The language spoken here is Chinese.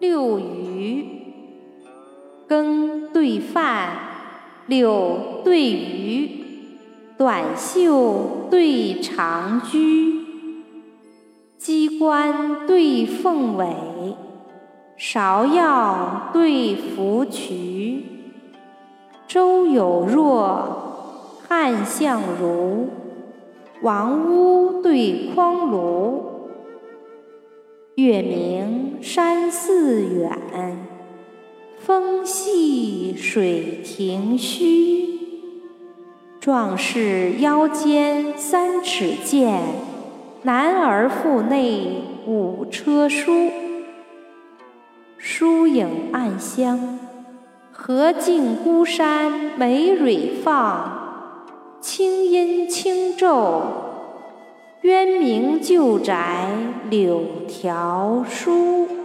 六鱼羹对饭，柳对鱼，短袖对长裾，鸡冠对凤尾，芍药对芙蕖，周有若，汉相如，王屋对匡庐。月明山寺远，风细水亭虚。壮士腰间三尺剑，男儿腹内五车书。疏影暗香，荷尽孤山梅蕊放。清阴轻骤。渊明旧宅柳条疏。